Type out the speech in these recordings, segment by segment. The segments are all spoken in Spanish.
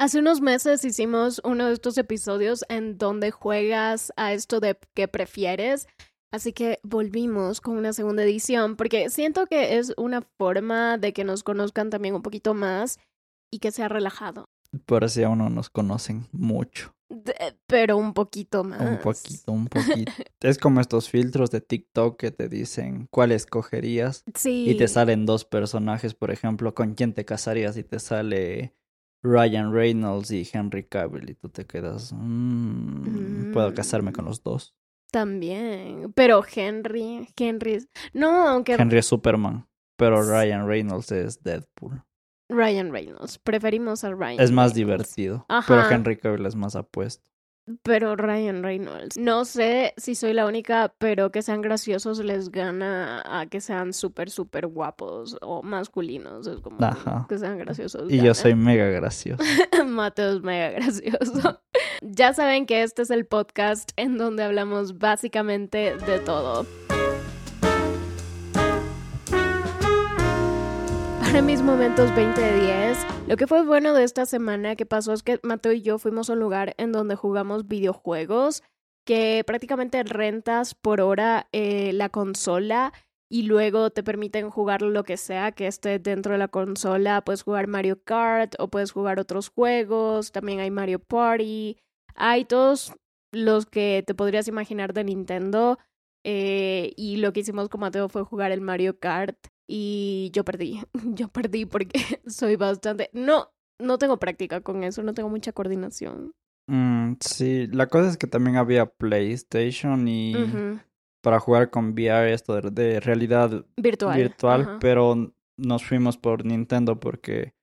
Hace unos meses hicimos uno de estos episodios en donde juegas a esto de qué prefieres. Así que volvimos con una segunda edición porque siento que es una forma de que nos conozcan también un poquito más y que sea relajado. Por así aún no nos conocen mucho. De- pero un poquito más. Un poquito, un poquito. es como estos filtros de TikTok que te dicen cuál escogerías Sí. y te salen dos personajes, por ejemplo, con quién te casarías y te sale Ryan Reynolds y Henry Cavill y tú te quedas, "Mm, puedo casarme con los dos. También. Pero Henry, Henry. es- No, aunque Henry es Superman, pero Ryan Reynolds es Deadpool. Ryan Reynolds. Preferimos a Ryan. Es más Reynolds. divertido, pero. Henry Cavill es más apuesto. Pero Ryan Reynolds. No sé si soy la única, pero que sean graciosos les gana a que sean súper, súper guapos o masculinos. Es como Ajá. que sean graciosos. Y yo soy mega gracioso. Mateo es mega gracioso. ya saben que este es el podcast en donde hablamos básicamente de todo. Para mis momentos 20 de 10, lo que fue bueno de esta semana que pasó es que Mateo y yo fuimos a un lugar en donde jugamos videojuegos que prácticamente rentas por hora eh, la consola y luego te permiten jugar lo que sea que esté dentro de la consola. Puedes jugar Mario Kart o puedes jugar otros juegos. También hay Mario Party. Hay todos los que te podrías imaginar de Nintendo. eh, y lo que hicimos con Mateo fue jugar el Mario Kart. Y yo perdí. Yo perdí porque soy bastante... No, no tengo práctica con eso. No tengo mucha coordinación. Mm, sí, la cosa es que también había PlayStation y para jugar con VR, esto de, de realidad Virtual. virtual, pero nos fuimos por Nintendo porque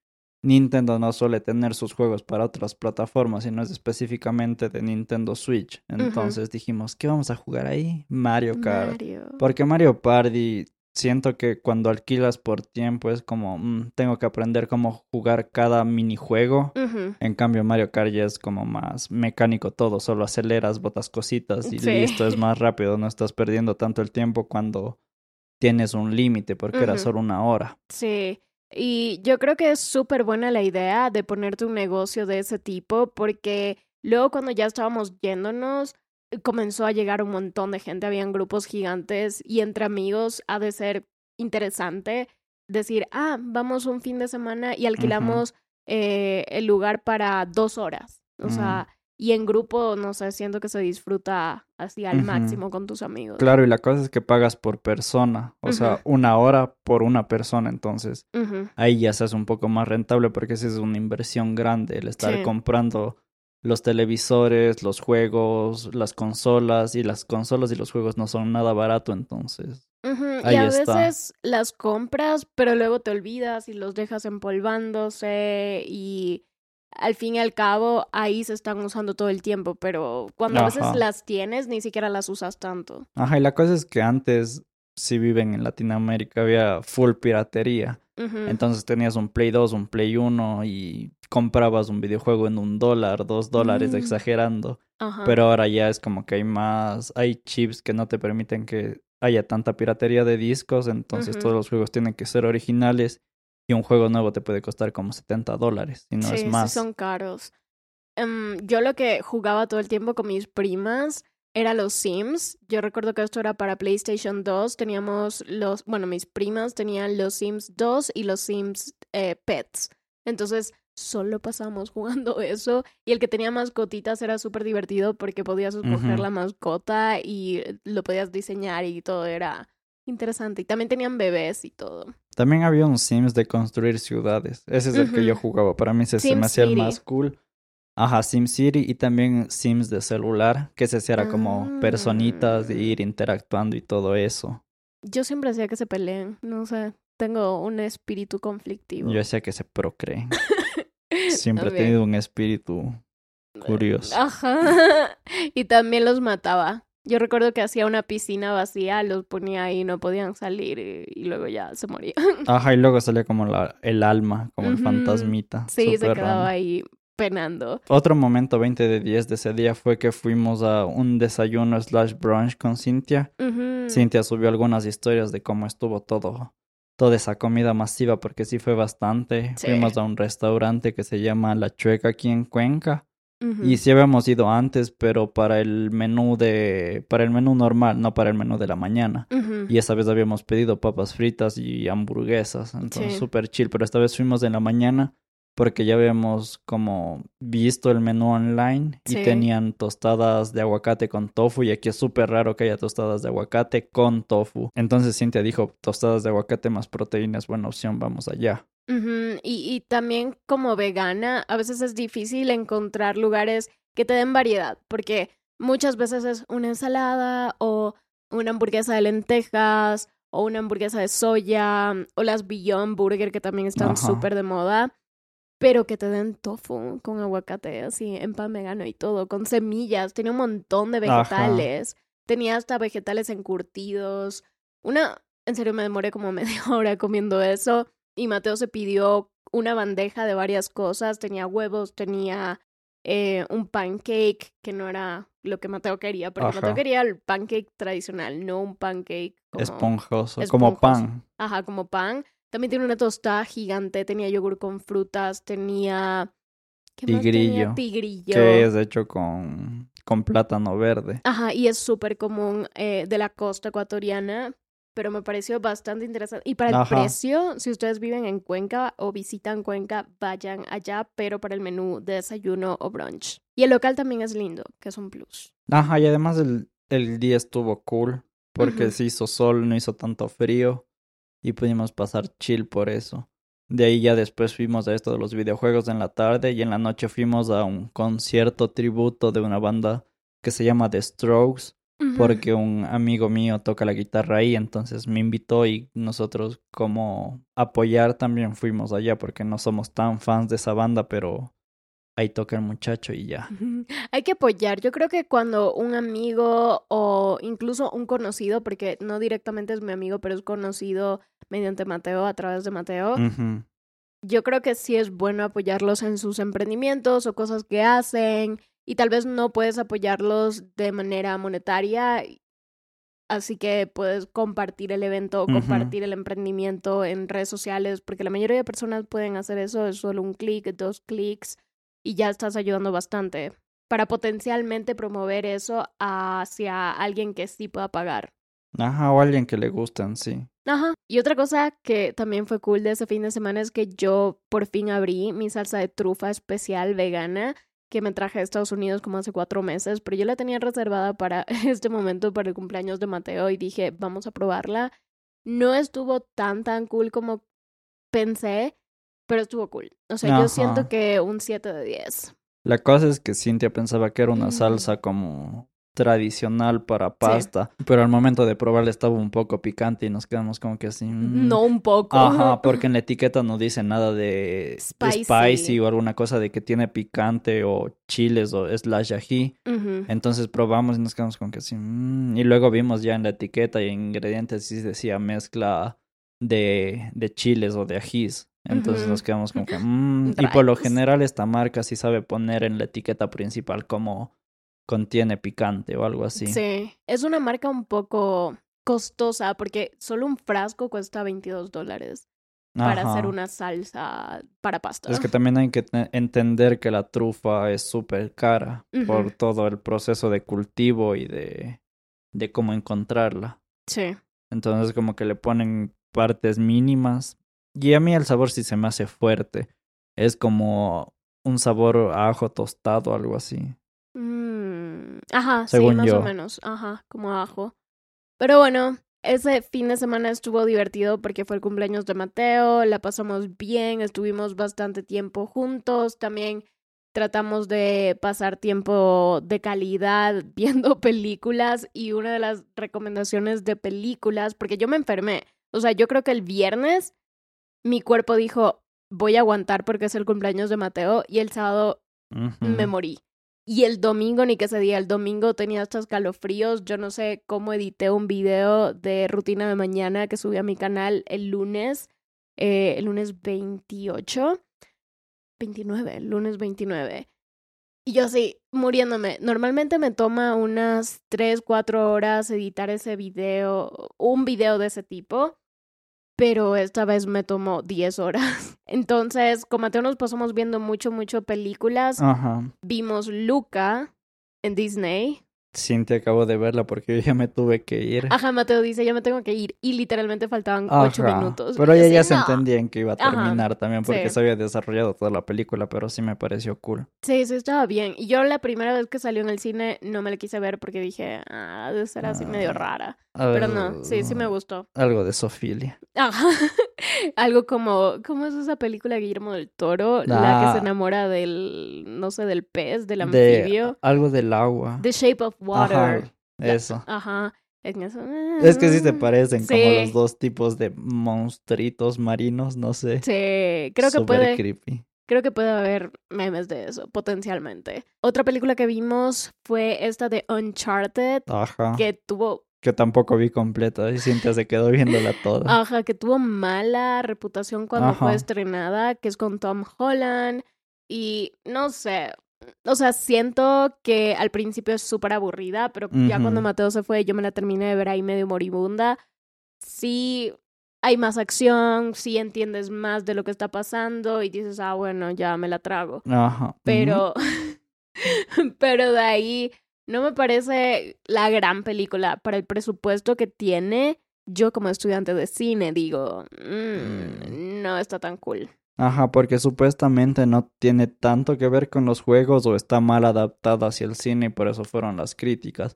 Nintendo no suele tener sus juegos para otras plataformas, sino es específicamente de Nintendo Switch. Entonces dijimos, ¿qué vamos a jugar ahí? Mario Kart. Mario. Porque Mario Party, siento que cuando alquilas por tiempo es como, mm, tengo que aprender cómo jugar cada minijuego. En cambio, Mario Kart ya es como más mecánico todo, solo aceleras, botas cositas y Sí. listo, es más rápido, no estás perdiendo tanto el tiempo cuando tienes un límite, porque era solo una hora. Sí, y yo creo que es súper buena la idea de ponerte un negocio de ese tipo porque luego cuando ya estábamos yéndonos comenzó a llegar un montón de gente, habían grupos gigantes y entre amigos ha de ser interesante decir, ah, vamos un fin de semana y alquilamos eh, el lugar para dos horas. O Mm. sea, y en grupo, no sé, siento que se disfruta así al máximo con tus amigos. Claro, y la cosa es que pagas por persona, o sea, una hora por una persona, entonces ahí ya se hace un poco más rentable porque esa es una inversión grande, el estar Sí. comprando los televisores, los juegos, las consolas, y las consolas y los juegos no son nada barato, entonces. Y Ahí a está. veces las compras, pero luego te olvidas y los dejas empolvándose y al fin y al cabo ahí se están usando todo el tiempo, pero cuando a veces las tienes ni siquiera las usas tanto. Ajá, y la cosa es que antes, si viven en Latinoamérica, había full piratería. Entonces tenías un Play 2, un Play 1 y comprabas un videojuego en un dólar, dos dólares, Mm. exagerando. Pero ahora ya es como que hay más, hay chips que no te permiten que haya tanta piratería de discos, entonces todos los juegos tienen que ser originales y un juego nuevo te puede costar como 70 dólares, si no sí, es sí más. son caros. Em, yo lo que jugaba todo el tiempo con mis primas era los Sims. Yo recuerdo que esto era para PlayStation 2. Teníamos los, bueno, mis primas tenían los Sims 2 y los Sims eh, Pets. Entonces solo pasábamos jugando eso. Y el que tenía mascotitas era súper divertido porque podías escoger la mascota y lo podías diseñar y todo era interesante. Y también tenían bebés y todo. También había un Sims de construir ciudades. Ese es el que yo jugaba. Para mí ese se me hacía el más cool. Ajá, SimCity y también Sims de celular, que ese sí era como personitas de Ah. ir interactuando y todo eso. Yo siempre hacía que se peleen, no sé, tengo un espíritu conflictivo. Yo decía que se procreen. Siempre he tenido un espíritu curioso. Ajá. y también los mataba. Yo recuerdo que hacía una piscina vacía, los ponía ahí, no podían salir y, y luego ya se morían. Ajá, y luego salía como la, el alma, como el fantasmita. Sí, se quedaba ahí penando. Otro momento 20 de 10 de ese día fue que fuimos a un desayuno slash brunch con Cintia. Ujú. Cintia subió algunas historias de cómo estuvo todo toda esa comida masiva porque sí fue bastante. Sí. Fuimos a un restaurante que se llama La Chueca aquí en Cuenca. Y sí habíamos ido antes, pero para el menú de, para el menú normal, no para el menú de la mañana. Y esa vez habíamos pedido papas fritas y hamburguesas, entonces Sí. súper chill, pero esta vez fuimos en la mañana porque ya habíamos como visto el menú online y Sí. tenían tostadas de aguacate con tofu y aquí es súper raro que haya tostadas de aguacate con tofu. Entonces Cintia dijo, tostadas de aguacate más proteínas, buena opción, vamos allá. Y, y también como vegana, a veces es difícil encontrar lugares que te den variedad, porque muchas veces es una ensalada o una hamburguesa de lentejas o una hamburguesa de soya o las Beyond Burger que también están súper de moda, pero que te den tofu con aguacate, así en pan vegano y todo, con semillas, tenía un montón de Ajá. vegetales, tenía hasta vegetales encurtidos, una, en serio me demoré como media hora comiendo eso y Mateo se pidió una bandeja de varias cosas, tenía huevos, tenía eh, un pancake que no era lo que Mateo quería, porque Ajá. Mateo quería el pancake tradicional, no un pancake como... Esponjoso, como esponjoso. pan. Ajá, como pan. También tiene una tostada gigante, tenía yogur con frutas, tenía... ¿Qué más tenía? Tigrillo, Tigrillo. que es hecho con, con plátano verde. Ajá, y es súper común eh, de la costa ecuatoriana, pero me pareció bastante interesante. Y para el Ajá. precio, si ustedes viven en Cuenca o visitan Cuenca, vayan allá, pero para el menú de desayuno o brunch. Y el local también es lindo, que es un plus. Ajá, y además el, el día estuvo cool porque Ujú. se hizo sol, no hizo tanto frío y pudimos pasar chill por eso. De ahí ya después fuimos a esto de los videojuegos en la tarde y en la noche fuimos a un concierto tributo de una banda que se llama The Strokes porque un amigo mío toca la guitarra ahí, entonces me invitó y nosotros como apoyar también fuimos allá porque no somos tan fans de esa banda, pero ahí toca el muchacho y ya. Hay que apoyar. Yo creo que cuando un amigo o incluso un conocido, porque no directamente es mi amigo, pero es conocido mediante Mateo, a través de Mateo, yo creo que sí es bueno apoyarlos en sus emprendimientos o cosas que hacen y tal vez no puedes apoyarlos de manera monetaria, así que puedes compartir el evento o Ujú. compartir el emprendimiento en redes sociales, porque la mayoría de personas pueden hacer eso, es solo un clic, dos clics y ya estás ayudando bastante para potencialmente promover eso hacia alguien que sí pueda pagar. Ajá, o alguien que le gustan, sí. Ajá. Y otra cosa que también fue cool de ese fin de semana es que yo por fin abrí mi salsa de trufa especial vegana que me traje de Estados Unidos como hace cuatro meses, pero yo la tenía reservada para este momento, para el cumpleaños de Mateo, y dije, vamos a probarla. No estuvo tan, tan cool como pensé, pero estuvo cool. O sea, yo siento que un 7 de 10. La cosa es que Cintia pensaba que era una salsa como tradicional para pasta, pero al momento de probarla estaba un poco picante y nos quedamos como que así. mm. No un poco. Ajá, porque en la etiqueta no dice nada de Spicy. spicy o alguna cosa de que tiene picante o chiles o slash ají. Ujú. Entonces probamos y nos quedamos como que así. mm, Y luego vimos ya en la etiqueta y en ingredientes sí decía mezcla de, de chiles o de ajís. Entonces nos quedamos como que. mm, Y por lo general esta marca sí sabe poner en la etiqueta principal como contiene picante o algo así. Sí, es una marca un poco costosa porque solo un frasco cuesta 22 dólares para hacer una salsa para pasta. Es que también hay que te- entender que la trufa es súper cara por todo el proceso de cultivo y de, de cómo encontrarla. Sí. Entonces como que le ponen partes mínimas. Y a mí el sabor sí se me hace fuerte. Es como un sabor a ajo tostado, algo así. Mm, Ajá, Según sí, más yo. o menos. Ajá, como ajo. Pero bueno, ese fin de semana estuvo divertido porque fue el cumpleaños de Mateo, la pasamos bien, estuvimos bastante tiempo juntos, también tratamos de pasar tiempo de calidad viendo películas y una de las recomendaciones de películas, porque yo me enfermé, o sea, yo creo que el viernes mi cuerpo dijo, voy a aguantar porque es el cumpleaños de Mateo y el sábado Ujú. me morí. Y el domingo, ni que ese día, el domingo tenía estos escalofríos. Yo no sé cómo edité un video de rutina de mañana que subí a mi canal el lunes, eh, el lunes 28, 29, el lunes 29. Y yo así, muriéndome. Normalmente me toma unas 3, 4 horas editar ese video, un video de ese tipo. Pero esta vez me tomó 10 horas. Entonces, con Mateo nos pasamos viendo mucho, mucho películas. Ajá. Vimos Luca en Disney. Cintia acabo de verla porque yo ya me tuve que ir. Ajá, Mateo dice, ya me tengo que ir. Y literalmente faltaban 8 Ajá. minutos. Pero ella ya se entendía en que iba a Ajá, terminar también porque sí. se había desarrollado toda la película, pero sí me pareció cool. Sí, sí, estaba bien. Y yo la primera vez que salió en el cine no me la quise ver porque dije, ah, debe ser así medio Ah. rara. Pero no, sí, sí me gustó. Algo de Sofilia. Ajá. Algo como, ¿cómo es esa película de Guillermo del Toro? La que Ah. se enamora del, no sé, del pez, del De anfibio. algo del agua. The Shape of Water. Ajá, La- eso. Ajá. Es que sí se parecen como los dos tipos de monstruitos marinos, no sé. Sí, creo que Súper puede, creepy. creo que puede haber memes de eso, potencialmente. Otra película que vimos fue esta de Uncharted, Ajá. que tuvo Que tampoco vi completa y Cintia se quedó viéndola toda. Ajá, que tuvo mala reputación cuando fue Ajá. estrenada, que es con Tom Holland. Y no sé, o sea, siento que al principio es súper aburrida, pero ya cuando. Mateo se fue, yo me la terminé de ver ahí medio moribunda. Sí, hay más acción, sí entiendes más de lo que está pasando y dices, ah, bueno, ya me la trago. Ajá. Pero, pero de ahí no me parece la gran película para el presupuesto que tiene. Yo como estudiante de cine digo, "Mm, no está tan cool. Ajá, porque supuestamente no tiene tanto que ver con los juegos o está mal adaptada hacia el cine y por eso fueron las críticas.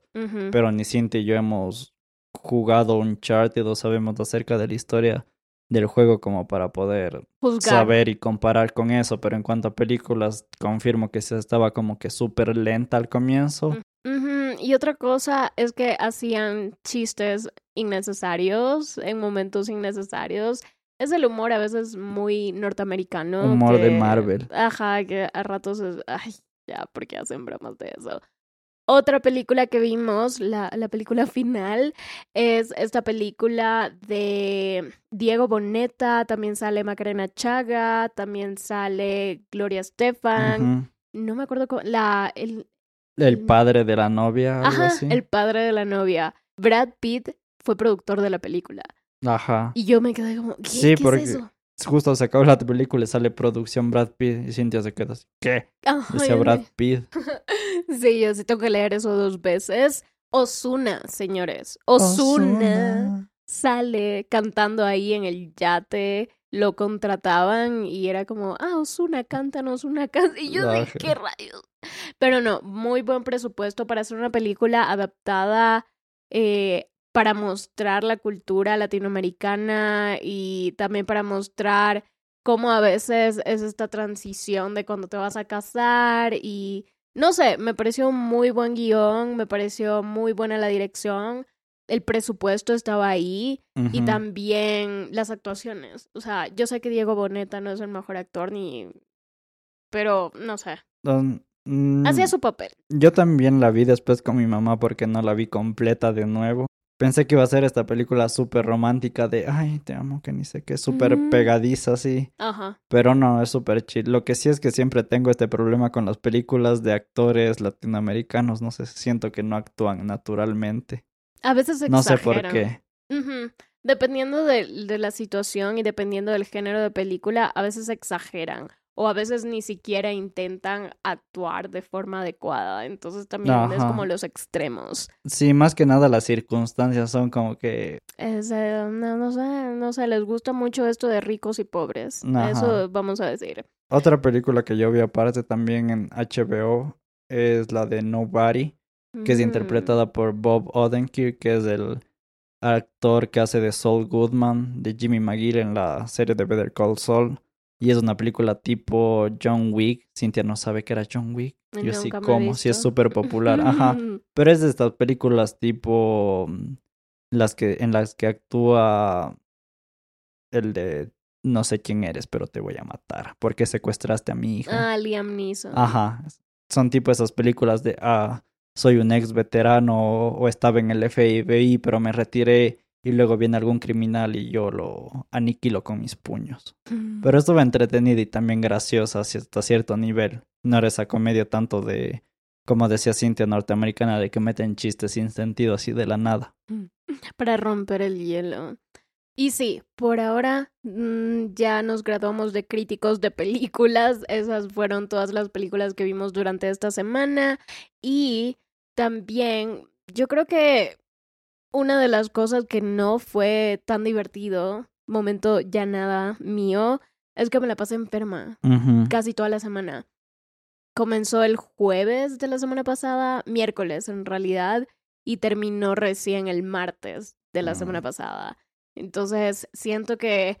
Pero ni Cintia y yo hemos jugado Uncharted o sabemos acerca de la historia del juego como para poder Juzgar. saber y comparar con eso. Pero en cuanto a películas, confirmo que se estaba como que súper lenta al comienzo. Y otra cosa es que hacían chistes innecesarios en momentos innecesarios. Es el humor a veces muy norteamericano. Humor de Marvel. Ajá, que a ratos es. Ay, ya, porque hacen bromas de eso. Otra película que vimos, la, la película final, es esta película de Diego Boneta, también sale Macarena Chaga, también sale Gloria Estefan, no me acuerdo cómo, la, el, El padre de la novia, algo Ajá, así. el padre de la novia. Brad Pitt fue productor de la película. Ajá. Y yo me quedé como, ¿qué, Sí, ¿Qué porque- es eso? Justo se acabó la película y sale producción Brad Pitt y Cintia se queda así. ¿Qué? Ay, Decía Brad Pitt. Sí, yo sí tengo que leer eso dos veces. Osuna, señores. Osuna sale cantando ahí en el yate. Lo contrataban y era como, ah, Osuna, cántanos una canción. Y yo Ajá. ¿qué rayos? Pero no, muy buen presupuesto para hacer una película adaptada eh, para mostrar la cultura latinoamericana y también para mostrar cómo a veces es esta transición de cuando te vas a casar y no sé, me pareció un muy buen guion, me pareció muy buena la dirección, el presupuesto estaba ahí y también las actuaciones. O sea, yo sé que Diego Boneta no es el mejor actor ni... Pero, no sé, Don- mm, hacía su papel. Yo también la vi después con mi mamá porque no la vi completa de nuevo. Pensé que iba a ser esta película súper romántica de, ay, te amo, que ni sé qué, súper Mm. pegadiza así. Ajá. Pero no, es súper chill. Lo que sí es que siempre tengo este problema con las películas de actores latinoamericanos. No sé, siento que no actúan naturalmente. A veces No exageran. sé por qué. Dependiendo de, de la situación y dependiendo del género de película, a veces exageran o a veces ni siquiera intentan actuar de forma adecuada. Entonces también es como los extremos. Sí, más que nada las circunstancias son como que Es, eh, no, no sé, no sé, les gusta mucho esto de ricos y pobres. Ajá. Eso vamos a decir. Otra película que yo vi aparte también en HBO es la de Nobody, que es interpretada por Bob Odenkirk, que es el actor que hace de Saul Goodman, de Jimmy McGill en la serie de Better Call Saul. Y es una película tipo John Wick. Cintia no sabe que era John Wick. Yo sí Nunca como, sí es súper popular. Ajá. Pero es de estas películas tipo mm, las que en las que actúa el de no sé quién eres, pero te voy a matar porque secuestraste a mi hija. Ah, Liam Neeson. Ajá. Son tipo esas películas de ah, soy un ex veterano o, estaba en el FBI, pero me retiré y luego viene algún criminal y yo lo aniquilo con mis puños. Pero estuvo entretenida y también graciosa hasta cierto nivel. No era esa comedia tanto de, como decía Cintia, norteamericana, de que meten chistes sin sentido así de la nada. Para romper el hielo. Y sí, por ahora mm, ya nos graduamos de críticos de películas. Esas fueron todas las películas que vimos durante esta semana. Y también yo creo que una de las cosas que no fue tan divertido, momento ya nada mío, es que me la pasé enferma casi toda la semana. Comenzó el jueves de la semana pasada, miércoles en realidad, y terminó recién el martes de la semana Mm. pasada. Entonces, siento que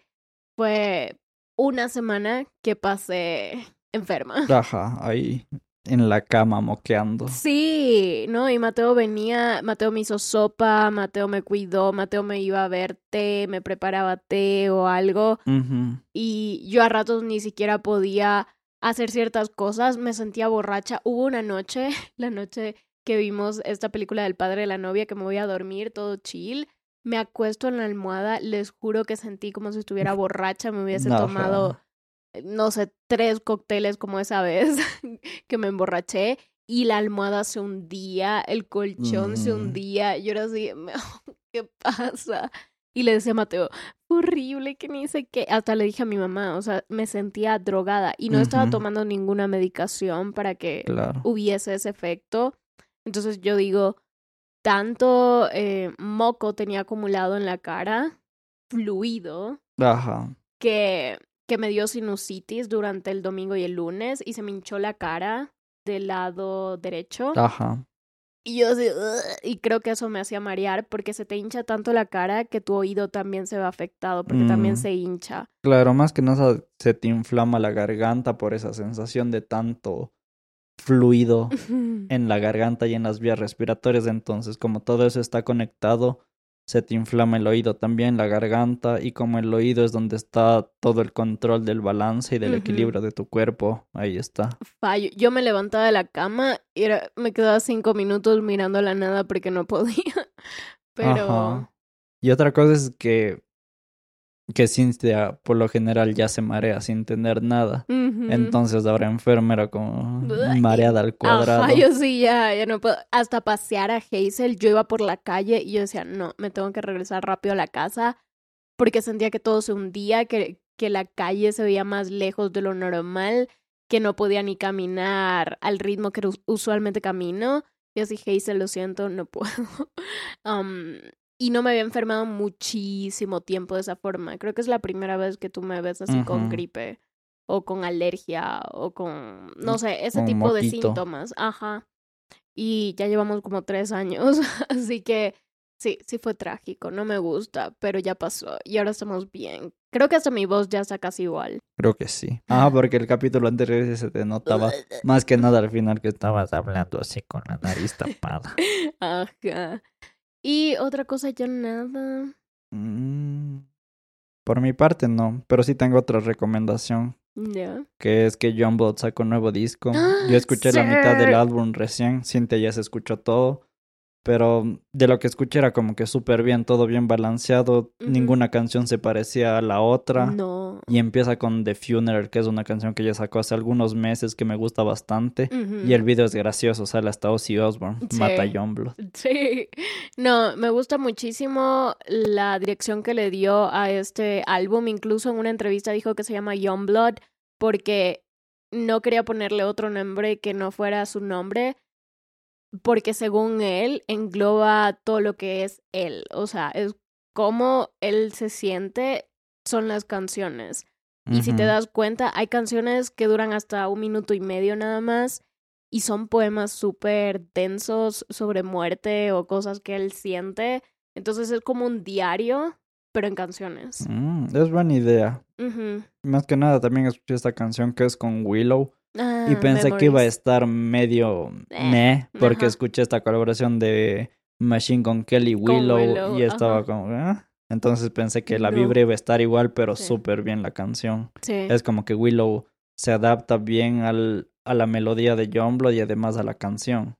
fue una semana que pasé enferma. Ajá, ahí en la cama moqueando. Sí, ¿no? Y Mateo venía, Mateo me hizo sopa, Mateo me cuidó, Mateo me iba a ver té, me preparaba té o algo. Y yo a ratos ni siquiera podía hacer ciertas cosas, me sentía borracha. Hubo una noche, la noche que vimos esta película del padre de la novia, que me voy a dormir todo chill. Me acuesto en la almohada, les juro que sentí como si estuviera borracha, me hubiese tomado, eh, no sé, tres cócteles como esa vez que me emborraché y la almohada se hundía, el colchón se Mm. hundía. Yo era así, ¿qué pasa? Y le decía a Mateo, horrible, que ni sé qué. Hasta le dije a mi mamá, o sea, me sentía drogada y no estaba tomando ninguna medicación para que Claro. hubiese ese efecto. Entonces yo digo, tanto eh, moco tenía acumulado en la cara, fluido, Ajá. que, que me dio sinusitis durante el domingo y el lunes y se me hinchó la cara del lado derecho. Ajá. Y yo y creo que eso me hacía marear porque se te hincha tanto la cara que tu oído también se ve afectado porque también Mm. se hincha. Claro, más que nada se te inflama la garganta por esa sensación de tanto fluido en la garganta y en las vías respiratorias. Entonces, como todo eso está conectado, se te inflama el oído también, la garganta, y como el oído es donde está todo el control del balance y del equilibrio de tu cuerpo, ahí está. Fallo. Yo me levantaba de la cama y era- me quedaba cinco minutos mirando la nada porque no podía. Pero Ajá. Y otra cosa es que, que Cynthia por lo general ya se marea sin tener nada. Entonces ahora enferma era como mareada al cuadrado. Ajá, yo sí, ya, ya no puedo. Hasta pasear a Hazel, yo iba por la calle y yo decía, no, me tengo que regresar rápido a la casa porque sentía que todo se hundía, que, que la calle se veía más lejos de lo normal, que no podía ni caminar al ritmo que us- usualmente camino. Y así, Hazel, lo siento, no puedo. Um, y no me había enfermado muchísimo tiempo de esa forma. Creo que es la primera vez que tú me ves así con gripe o con alergia o con, no Mm, sé, ese con tipo de síntomas. Ajá. Y ya llevamos como tres años, así que sí, sí fue trágico, no me gusta, pero ya pasó y ahora estamos bien. Creo que hasta mi voz ya está casi igual. Creo que sí. Ah, porque el capítulo anterior se te notaba más que nada al final que estabas hablando así con la nariz tapada. Ajá. Y otra cosa, ya nada. Mm, Por mi parte no, pero sí tengo otra recomendación, Ya. que es que John Blood sacó un nuevo disco. ¡Ah! Yo escuché la mitad del álbum recién, Cintia ya se escuchó todo, pero de lo que escuché era como que súper bien, todo bien balanceado, ninguna canción se parecía a la otra. No. Y empieza con The Funeral, que es una canción que ella sacó hace algunos meses que me gusta bastante. Y el video es gracioso, sale hasta Ozzy Osbourne, Sí. mata a. Sí, no, me gusta muchísimo la dirección que le dio a este álbum. Incluso en una entrevista dijo que se llama Youngblood porque no quería ponerle otro nombre que no fuera su nombre, porque según él engloba todo lo que es él. O sea, es cómo él se siente, son las canciones. Y si te das cuenta, hay canciones que duran hasta un minuto y medio nada más y son poemas súper densos sobre muerte o cosas que él siente. Entonces es como un diario, pero en canciones. Mm, es buena idea. Ujú. Más que nada también escuché esta canción que es con Willow Ah, y pensé que iba a estar medio Eh, meh porque ajá. escuché esta colaboración de Machine con Kelly Con Willow, y estaba ajá. como "Ah". entonces pensé que la No. vibra iba a estar igual pero Sí. súper bien la canción. Sí. Es como que Willow se adapta bien al, a la melodía de John Blood y además a la canción.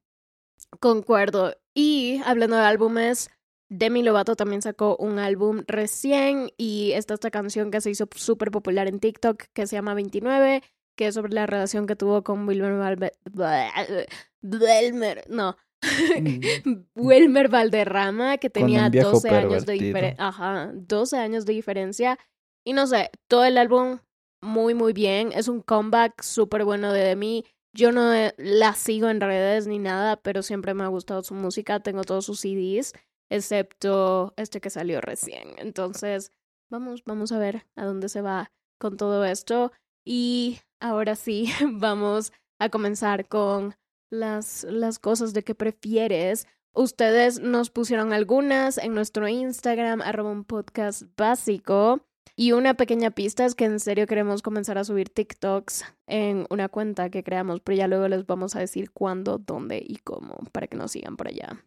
Concuerdo. Y hablando de álbumes, Demi Lovato también sacó un álbum recién y está esta canción que se hizo súper popular en TikTok que se llama 29, que es sobre la relación que tuvo con Wilmer Valve- Belmer. No, Wilmer Valderrama, que tenía viejo 12 años de diferencia. Ajá, 12 años de diferencia. Y no sé, todo el álbum muy, muy bien. Es un comeback súper bueno de Demi. Yo no la sigo en redes ni nada, pero siempre me ha gustado su música. Tengo todos sus CDs, excepto este que salió recién. Entonces, vamos, vamos a ver a dónde se va con todo esto. Y ahora sí, vamos a comenzar con las, las cosas de que prefieres. Ustedes nos pusieron algunas en nuestro Instagram, arroba un podcast básico. Y una pequeña pista es que en serio queremos comenzar a subir TikToks en una cuenta que creamos, pero ya luego les vamos a decir cuándo, dónde y cómo para que nos sigan por allá.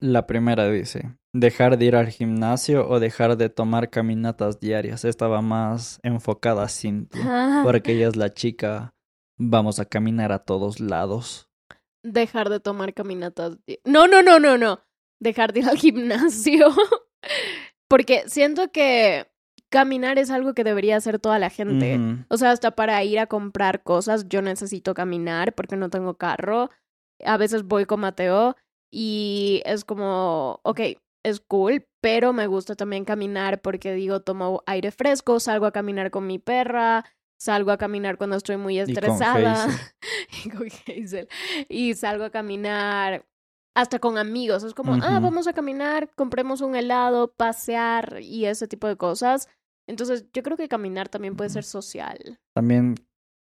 La primera dice, dejar de ir al gimnasio o dejar de tomar caminatas diarias. Esta va más enfocada a Cintia, Ah, porque ella es la chica, vamos a caminar a todos lados. Dejar de tomar caminatas. No, no, no, no, no. Dejar de ir al gimnasio. Porque siento que caminar es algo que debería hacer toda la gente. O sea, hasta para ir a comprar cosas yo necesito caminar porque no tengo carro. A veces voy con Mateo y es como, ok, es cool, pero me gusta también caminar porque digo, tomo aire fresco, salgo a caminar con mi perra, salgo a caminar cuando estoy muy estresada. Y con Hazel. Y salgo a caminar hasta con amigos. Es como, ah, vamos a caminar, compremos un helado, pasear y ese tipo de cosas. Entonces, yo creo que caminar también puede ser social. También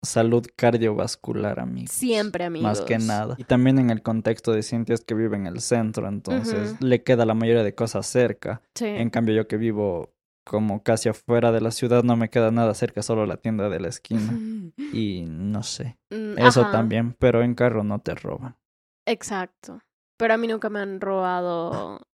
salud cardiovascular, amigos. Siempre, amigos. Más que nada. Y también en el contexto de Cintia es que vive en el centro, entonces le queda la mayoría de cosas cerca. Sí. En cambio, yo que vivo como casi afuera de la ciudad, no me queda nada cerca, solo la tienda de la esquina. Y no sé. Mm, Eso ajá, también, pero en carro no te roban. Exacto. Pero a mí nunca me han robado.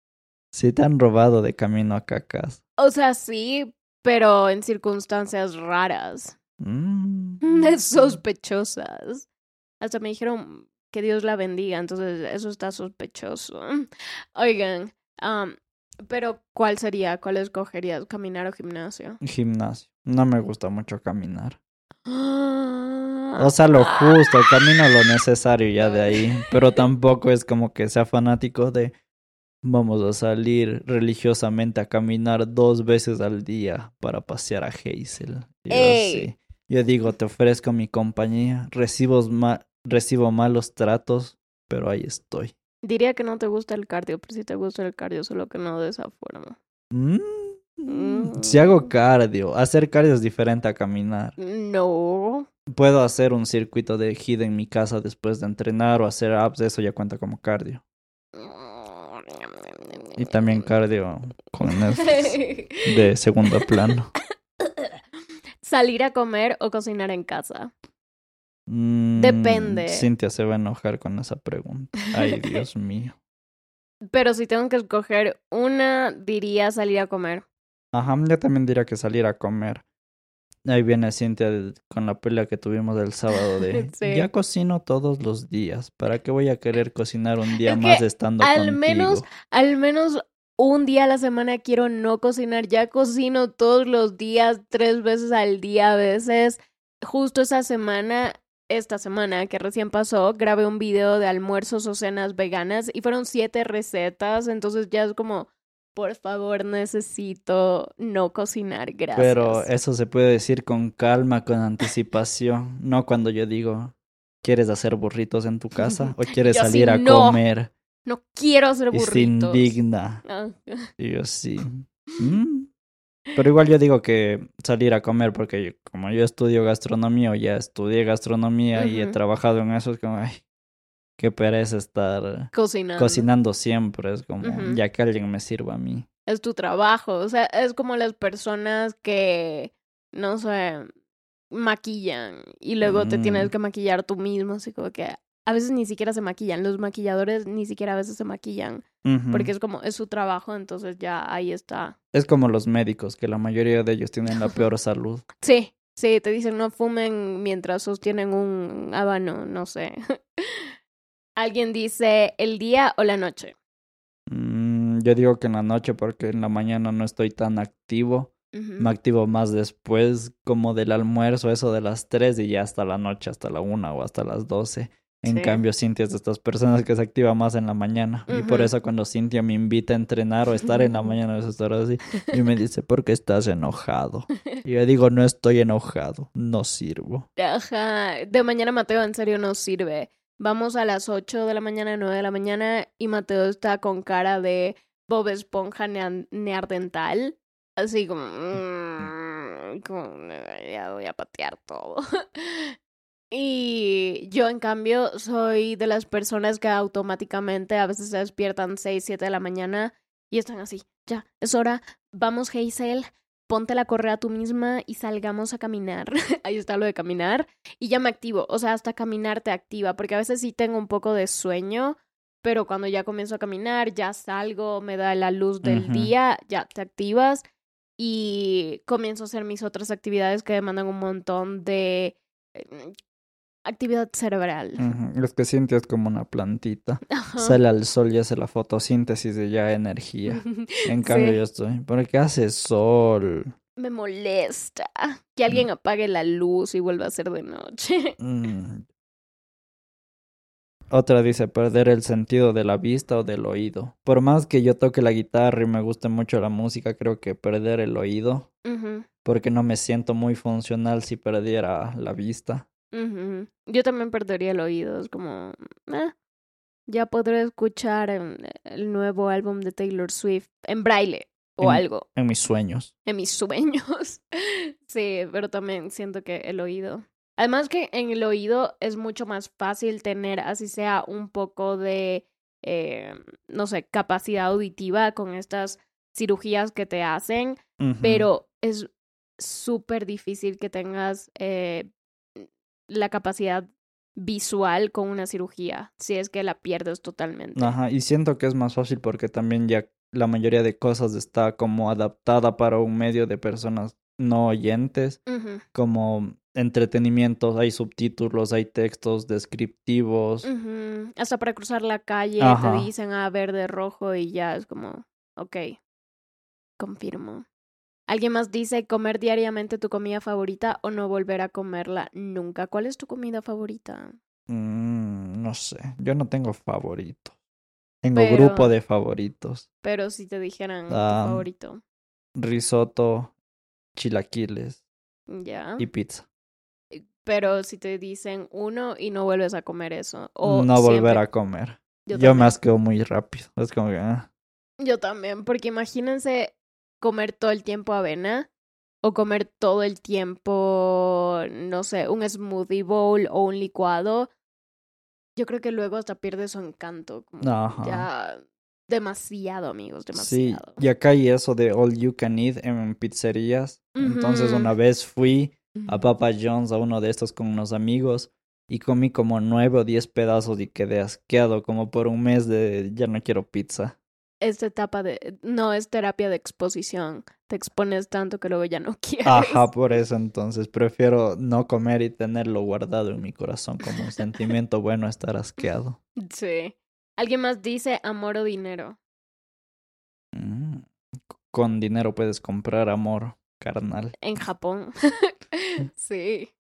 Si te han robado de camino a cacas. O sea, sí, pero en circunstancias raras. Mm. Sospechosas. Hasta me dijeron que Dios la bendiga, entonces eso está sospechoso. Oigan, am, pero ¿cuál sería? ¿Cuál escogerías? ¿Caminar o gimnasio? Gimnasio. No me gusta mucho caminar. O O sea, lo justo, camino lo necesario ya de ahí. Pero tampoco es como que sea fanático de vamos a salir religiosamente a caminar dos veces al día para pasear a Hazel. Yo, Ey. sí. Yo digo, te ofrezco mi compañía, recibo, ma- recibo malos tratos, pero ahí estoy. Diría que no te gusta el cardio, pero sí te gusta el cardio, solo que no de esa forma. Mm. Mm. Si hago cardio, hacer cardio es diferente a caminar. No. Puedo hacer un circuito de HIIT en mi casa después de entrenar o hacer abs, eso ya cuenta como cardio. Y también cardio con de segundo plano. Salir a comer o cocinar en casa. Mm, Depende. Cintia se va a enojar con esa pregunta. Ay, Dios mío. Pero si tengo que escoger una, diría salir a comer. Ajá, yo también diría que salir a comer. Ahí viene Cintia con la pelea que tuvimos el sábado de Sí. ya cocino todos los días. ¿Para qué voy a querer cocinar un día Es más estando al contigo? menos- Al menos un día a la semana quiero no cocinar. Ya cocino todos los días, tres veces al día a veces. Justo esa semana, esta semana que recién pasó, grabé un video de almuerzos o cenas veganas y fueron siete recetas. Entonces ya es como, por favor, necesito no cocinar. Gracias. Pero eso se puede decir con calma, con anticipación. No cuando yo digo, ¿quieres hacer burritos en tu casa? ¿O quieres Yo sí, salir a no. comer? No quiero hacer burritos. indigna. Ah, Y yo sí. Mm. Pero igual yo digo que salir a comer, porque yo- como yo estudio gastronomía o ya estudié gastronomía y he trabajado en eso, es como, ay, qué pereza estar cocinando. cocinando siempre. Es como, ya que alguien me sirva a mí. es tu trabajo. O sea, es como las personas que, no sé, maquillan y luego te tienes Mm. que maquillar tú mismo. Así como que a veces ni siquiera se maquillan. Los maquilladores ni siquiera a veces se maquillan porque es como, es su trabajo, entonces ya ahí está. Es como los médicos, que la mayoría de ellos tienen la peor salud. Sí, sí, te dicen no fumen mientras sostienen un habano, no sé. Alguien dice el día o la noche. Mm, yo digo que en la noche porque en la mañana no estoy tan activo. Me activo más después, como del almuerzo, eso de las 3 y ya hasta la noche, hasta la una o hasta las 12. En Sí. cambio, Cintia es de estas personas que se activa más en la mañana. Y por eso cuando Cintia me invita a entrenar o estar en la mañana a esas horas así, y me dice, ¿por qué estás enojado? Y yo digo, no estoy enojado, no sirvo. Ajá, de mañana Mateo en serio no sirve. Vamos a las 8 de la mañana, 9 de la mañana y Mateo está con cara de Bob Esponja nea- neardental. Así como, mm, como, ya voy a patear todo. Y yo, en cambio, soy de las personas que automáticamente a veces se despiertan 6, 7 de la mañana y están así, ya, es hora, vamos Hazel, ponte la correa tú misma y salgamos a caminar. Ahí está lo de caminar. Y ya me activo, o sea, hasta caminar te activa, porque a veces sí tengo un poco de sueño, pero cuando ya comienzo a caminar, ya salgo, me da la luz del día, ya te activas y comienzo a hacer mis otras actividades que demandan un montón de eh, actividad cerebral. Ujú, Es que Cintia es como una plantita. Ajá. Sale al sol y hace la fotosíntesis de ya energía. En cambio, Sí. yo estoy, ¿por qué hace sol? Me molesta que alguien apague la luz y vuelva a ser de noche. Mm. Otra dice perder el sentido de la vista o del oído. Por más que yo toque la guitarra y me guste mucho la música, creo que perder el oído, Ujú, porque no me siento muy funcional si perdiera la vista. Yo también perdería el oído, es como, ah, ya podré escuchar em, el nuevo álbum de Taylor Swift en braille o En- algo, En mis sueños. en mis sueños. sí, pero también siento que el oído. Además que en el oído es mucho más fácil tener, así sea, un poco de, eh, no sé, capacidad auditiva con estas cirugías que te hacen, pero es súper difícil que tengas eh, la capacidad visual con una cirugía, si es que la pierdes totalmente. Ajá, y siento que es más fácil porque también ya la mayoría de cosas está como adaptada para un medio de personas no oyentes, como entretenimientos, hay subtítulos, hay textos descriptivos. Hasta para cruzar la calle Ajá. te dicen a verde, rojo y ya es como, ok, confirmo. Alguien más dice comer diariamente tu comida favorita o no volver a comerla nunca. ¿Cuál es tu comida favorita? Mm, no sé, yo no tengo favorito. Tengo Pero- grupo de favoritos. Pero si te dijeran tu favorito, Risotto, chilaquiles ya. y pizza. Pero si te dicen uno y no vuelves a comer eso. O no volver siempre- a comer. Yo, Yo, me asqueo muy rápido. Es como que... ah. Yo también, porque imagínense comer todo el tiempo avena o comer todo el tiempo, no sé, un smoothie bowl o un licuado. Yo creo que luego hasta pierde su encanto. como. Ya demasiado, amigos, Sí, demasiado. y acá hay eso de all you can eat en pizzerías. Entonces una vez fui a. Papa John's a uno de estos con unos amigos y comí como nueve o diez pedazos y quedé asqueado como por un mes de ya no quiero pizza. Esta etapa de... No, es terapia de exposición. Te expones tanto que luego ya no quieres. Ajá, por eso entonces prefiero no comer y tenerlo guardado en mi corazón como un sentimiento bueno estar asqueado. Sí. Alguien más dice amor o dinero. Mm, Con dinero puedes comprar amor carnal. En Japón. sí.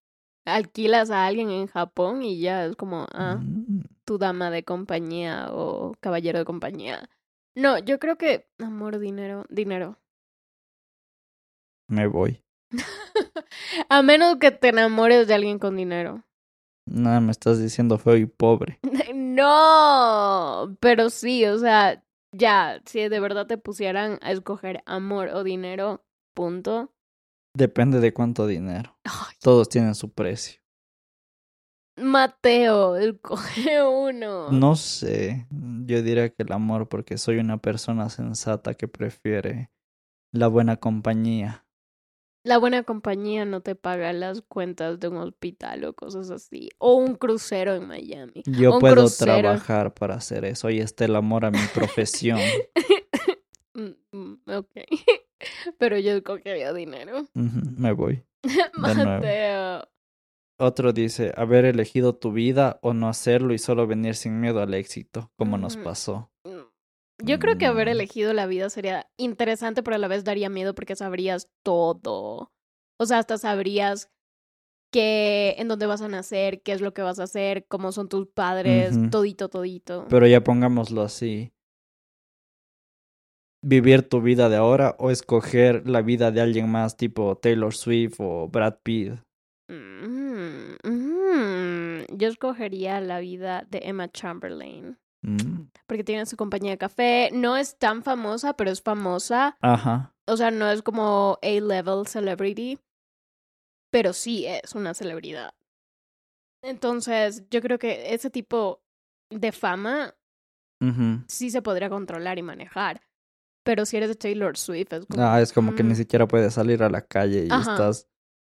Alquilas a alguien en Japón y ya es como, ah, Mm, tu dama de compañía o caballero de compañía. No, yo creo que amor, dinero, dinero. Me voy. a menos que te enamores de alguien con dinero. Nada, me estás diciendo feo y pobre. No, pero sí, o sea, ya, si de verdad te pusieran a escoger amor o dinero, punto. Depende de cuánto dinero. Ay, Todos tienen su precio. Mateo, escoge uno. No sé, yo diría que el amor porque soy una persona sensata que prefiere la buena compañía. La buena compañía no te paga las cuentas de un hospital o cosas así. O un crucero en Miami. Yo puedo crucero. trabajar para hacer eso. Ahí está el amor a mi profesión. Mm, mm, ok. Pero yo escogería dinero. Me voy. Mateo. Otro dice, haber elegido tu vida o no hacerlo y solo venir sin miedo al éxito, como nos pasó. Mm. Yo creo que haber Mm. elegido la vida sería interesante, pero a la vez daría miedo porque sabrías todo. O sea, hasta sabrías que en dónde vas a nacer, qué es lo que vas a hacer, cómo son tus padres, todito, todito. Pero ya pongámoslo así. Vivir tu vida de ahora o escoger la vida de alguien más tipo Taylor Swift o Brad Pitt. Mm. Yo escogería la vida de Emma Chamberlain. Mm. Porque tiene su compañía de café. No es tan famosa, pero es famosa. Ajá. O sea, no es como A-level celebrity. Pero sí es una celebridad. Entonces, yo creo que ese tipo de fama sí se podría controlar y manejar. Pero si eres de Taylor Swift, es como. Ah, es como que ni mm, siquiera puedes salir a la calle y Ajá. estás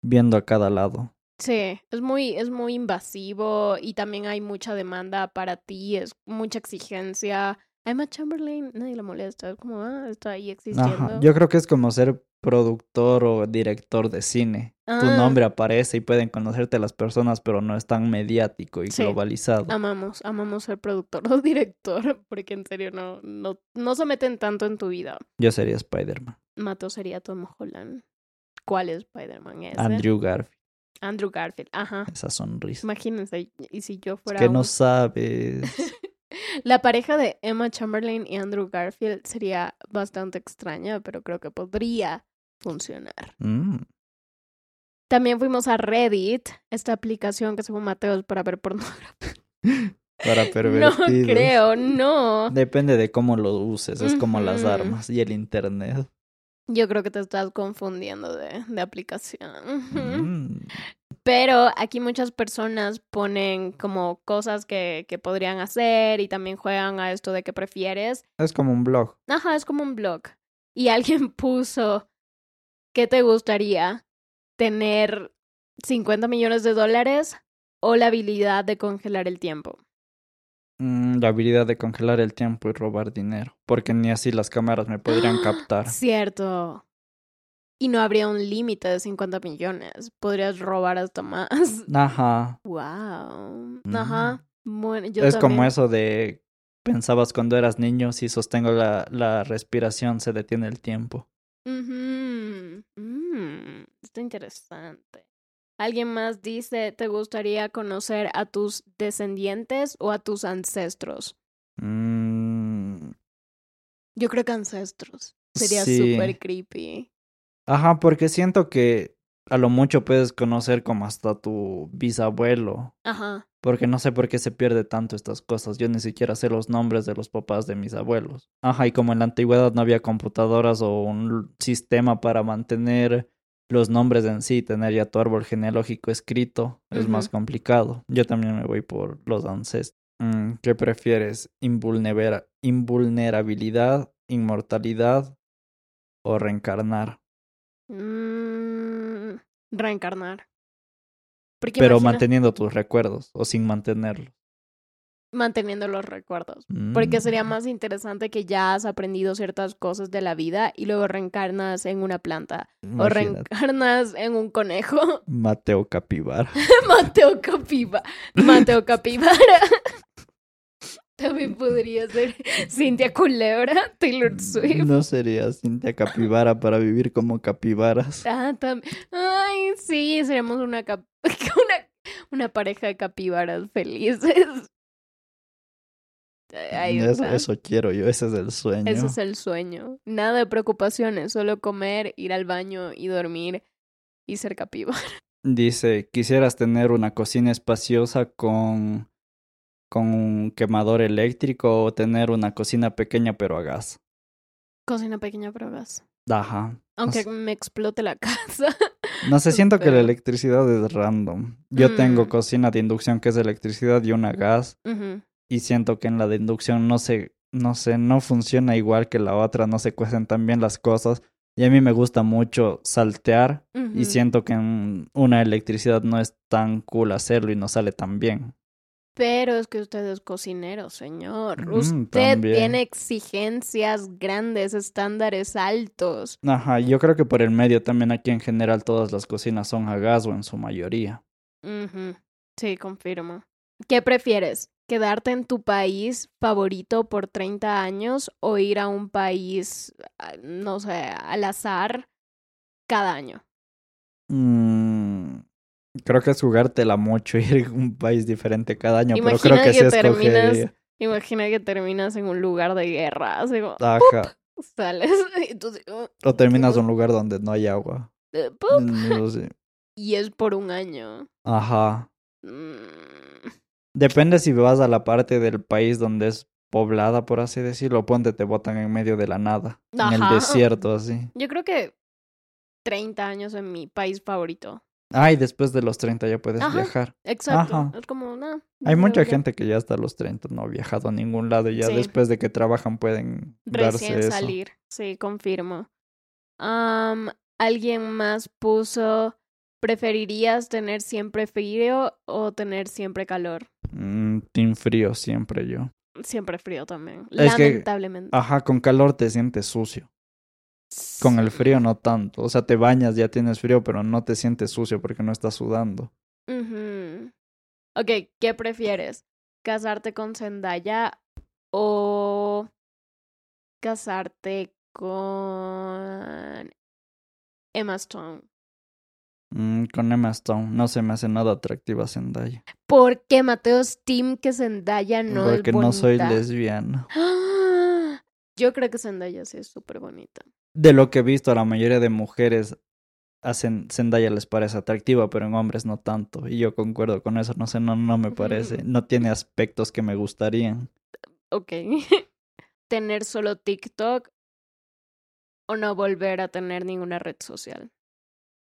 viendo a cada lado. Sí, es muy, es muy invasivo y también hay mucha demanda para ti, es mucha exigencia. A Emma Chamberlain nadie le molesta, es como, ah, está ahí existiendo. Ajá. Yo creo que es como ser productor o director de cine. Tu Ah. nombre aparece y pueden conocerte las personas, pero no es tan mediático y Sí. Globalizado. Amamos, amamos ser productor o director, porque en serio no, no, no se meten tanto en tu vida. Yo sería Spider-Man. Mato sería Tom Holland. ¿Cuál Spider-Man es? Andrew Garfield. Andrew Garfield, ajá. Esa sonrisa. Imagínense, y si yo Es fuera que no un- sabes. La pareja de Emma Chamberlain y Andrew Garfield sería bastante extraña, pero creo que podría funcionar. Mm. También fuimos a Reddit, esta aplicación que según Mateo es para ver pornografía. Para No pervertidos. creo, no. Depende de cómo lo uses. Es como las armas y el internet. Yo creo que te estás confundiendo de, de aplicación. Mm. Pero aquí muchas personas ponen como cosas que, que podrían hacer y también juegan a esto de que prefieres. Es como un blog. Ajá, es como un blog. Y alguien puso, ¿qué te gustaría? ¿Tener 50 millones de dólares o la habilidad de congelar el tiempo? Mm, la habilidad de congelar el tiempo y robar dinero. Porque ni así las cámaras me podrían captar. Cierto. Y no habría un límite de 50 millones. Podrías robar hasta más. Ajá. Wow. Ajá. Bueno, yo Mm. es como eso de pensabas cuando eras niño, si sostengo la, la respiración se detiene el tiempo. Ujú. Mm, está interesante. Alguien más dice, ¿te gustaría conocer a tus descendientes o a tus ancestros? Mm, Yo creo que ancestros. Sería Sí. súper creepy. Ajá, porque siento que a lo mucho puedes conocer como hasta tu bisabuelo. Ajá. Porque no sé por qué se pierde tanto estas cosas. Yo ni siquiera sé los nombres de los papás de mis abuelos. Ajá, y como en la antigüedad no había computadoras o un sistema para mantener los nombres en sí, tener ya tu árbol genealógico escrito, es más complicado. Yo también me voy por los ancestros. Mm, ¿Qué prefieres? Invulnera- ¿Invulnerabilidad, inmortalidad o reencarnar? Mm, reencarnar. Porque Pero imagina- manteniendo tus recuerdos o sin mantenerlos. Manteniendo los recuerdos. Porque sería Mm. más interesante que ya has aprendido ciertas cosas de la vida y luego reencarnas en una planta. O reencarnas en un conejo. Mateo Capibara. Mateo Capiba. Mateo Capibara. También podría ser Cintia Culebra, Taylor Swift. No sería Cintia Capibara para vivir como capibaras. Ah, Ay, sí, seríamos una, cap- una, una pareja de capibaras felices. Eso, quiero yo, ese es el sueño. Ese es el sueño. Nada de preocupaciones, solo comer, ir al baño y dormir y ser capibara. Dice, quisieras tener una cocina espaciosa con, con un quemador eléctrico o tener una cocina pequeña pero a gas. Cocina pequeña pero gas. Ajá. Aunque me explote la casa. No sé, siento que la electricidad es random. Yo tengo Mm. cocina de inducción que es electricidad y una gas. Ujú. Y siento que en la de inducción no se, no sé, no funciona igual que la otra, no se cuecen tan bien las cosas. Y a mí me gusta mucho saltear y siento que en una electricidad no es tan cool hacerlo y no sale tan bien. Pero es que usted es cocinero, señor. Mm, usted también. tiene exigencias grandes, estándares altos. Ajá, yo creo que por el medio también aquí en general todas las cocinas son a gas o en su mayoría. Sí, confirmo. ¿Qué prefieres? ¿Quedarte en tu país favorito por 30 años o ir a un país, ah, no sé, al azar cada año? Mm, Creo que es jugártela mucho ir a un país diferente cada año, pero Imagina creo que, que sí terminas- escogería. Imagina que terminas en un lugar de guerra, así como, Ajá. sales y tú O terminas en un lugar donde no hay agua. eh, ¡pup! No sé. y es por un año. Ajá. Mm, Depende si vas a la parte del país donde es poblada, por así decirlo. Ponte, te botan en medio de la nada. En el Ajá. desierto, así. Yo creo que 30 años en mi país favorito. Ah, y después de los 30 ya puedes Ajá. viajar. Exacto. Ajá. Es como, no. Hay mucha gente que ya hasta los 30 no ha viajado a ningún lado y ya Sí. después de que trabajan pueden darse Recién eso. salir. Sí, confirmo. Alguien más puso, ¿preferirías tener siempre frío o tener siempre calor? Mm, team frío siempre yo. Siempre frío también. Es que- Lamentablemente. Ajá, con calor te sientes sucio. Con el frío no tanto. O sea, te bañas, ya tienes frío, pero no te sientes sucio porque no estás sudando. Ujú. Ok, ¿qué prefieres? ¿Casarte con Zendaya o casarte con Emma Stone? Mm, con Emma Stone no se me hace nada atractiva Zendaya. ¿Por qué Mateo Steam que Zendaya no porque es no soy bonita? lesbiana. ¡Ah! Yo creo que Zendaya sí es súper bonita. De lo que he visto, a la mayoría de mujeres a Zen- Zendaya les parece atractiva, pero en hombres no tanto. Y yo concuerdo con eso. No sé, no, no me parece. No tiene aspectos que me gustarían. Ok. tener solo TikTok o no volver a tener ninguna red social.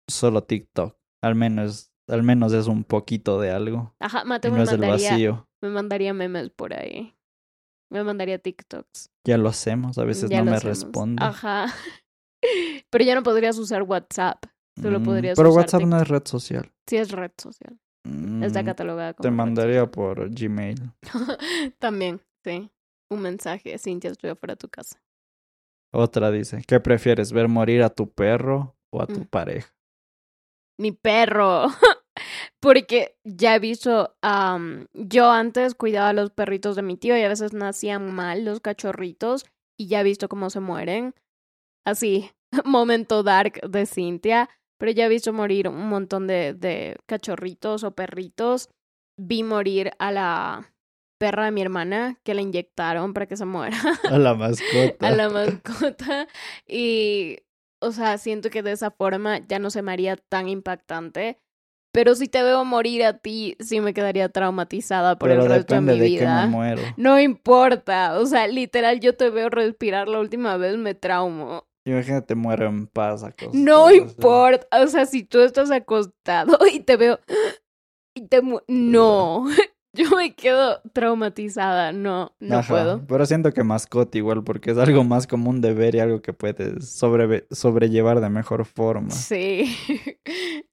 Solo TikTok. Al menos, al menos es un poquito de algo. Ajá, Mateo no me es mandaría, vacío. me mandaría memes por ahí. Me mandaría TikToks. Ya lo hacemos, a veces Ya no me hacemos. responde. Ajá. Pero ya no podrías usar WhatsApp. Solo Mm, podrías Pero usar WhatsApp no es red social. Sí es red social. Está Mm, catalogada como Te mandaría por Gmail. También, sí. Un mensaje. Cintia, estoy afuera de tu casa. Otra dice, ¿qué prefieres, ver morir a tu perro o a tu Mm. pareja? Mi perro. Porque ya he visto, am, yo antes cuidaba a los perritos de mi tío y a veces nacían mal los cachorritos y ya he visto cómo se mueren. Así, momento dark de Cintia. Pero ya he visto morir un montón de, de cachorritos o perritos. Vi morir a la perra de mi hermana que la inyectaron para que se muera A la mascota. a la mascota. Y, o sea, siento que de esa forma ya no se me haría tan impactante. Pero si te veo morir a ti, sí me quedaría traumatizada por Pero el resto de mi de qué me vida. muero. No importa, o sea, literal, yo te veo respirar la última vez, me traumo. Imagínate muero en paz. acostado, No importa, o sea, si tú estás acostado y te veo y te mu- no, yo me quedo traumatizada, no, no Ajá, puedo. Pero siento que mascota igual, porque es algo más común de ver y algo que puedes sobre, sobrellevar de mejor forma. Sí.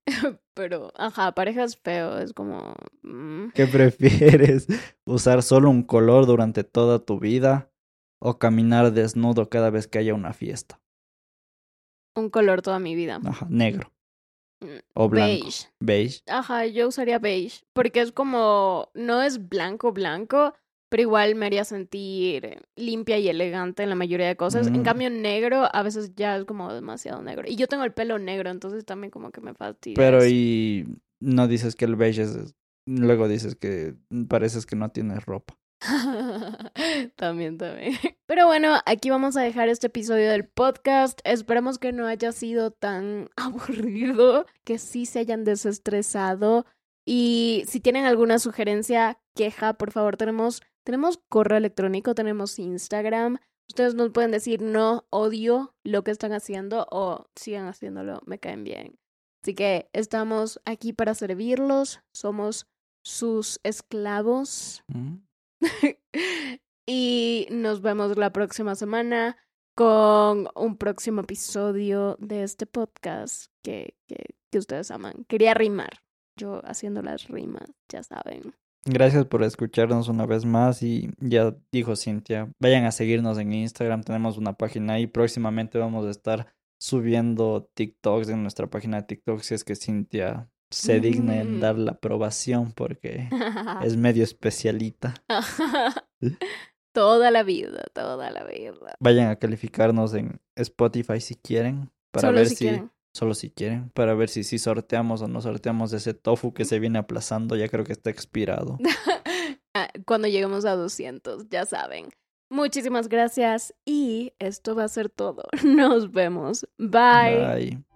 Pero, ajá, pareja es feo, es como... mm, ¿Qué prefieres? ¿Usar solo un color durante toda tu vida o caminar desnudo cada vez que haya una fiesta? un color toda mi vida. Ajá, negro o blanco. Beige. Beige. Ajá, yo usaría beige, porque es como, no es blanco, blanco, pero igual me haría sentir limpia y elegante en la mayoría de cosas. En Mm. cambio, negro a veces ya es como demasiado negro. Y yo tengo el pelo negro, entonces también como que me fastidia. Pero eso. y no dices que el beige es... Luego dices que pareces que no tienes ropa. también, también. Pero bueno, aquí vamos a dejar este episodio del podcast. Esperamos que no haya sido tan aburrido, que sí se hayan desestresado. Y si tienen alguna sugerencia, queja, por favor, tenemos, tenemos correo electrónico, tenemos Instagram. Ustedes nos pueden decir no odio lo que están haciendo o sigan haciéndolo, me caen bien. Así que estamos aquí para servirlos, somos sus esclavos ¿Mm? y nos vemos la próxima semana con un próximo episodio de este podcast que, que, que ustedes aman. Quería rimar, yo haciendo las rimas, ya saben. Gracias por escucharnos una vez más y ya dijo Cintia, vayan a seguirnos en Instagram, tenemos una página ahí, próximamente vamos a estar subiendo TikToks en nuestra página de TikTok si es que Cintia se digna en Mm. dar la aprobación porque es medio especialita. toda la vida, toda la vida. Vayan a calificarnos en Spotify si quieren para Solo ver si si, quieren. Solo si quieren, para ver si sí sorteamos o no sorteamos ese tofu que se viene aplazando, ya creo que está expirado. Ah, Cuando lleguemos a 200, ya saben. Muchísimas gracias y esto va a ser todo. Nos vemos. Bye. Bye.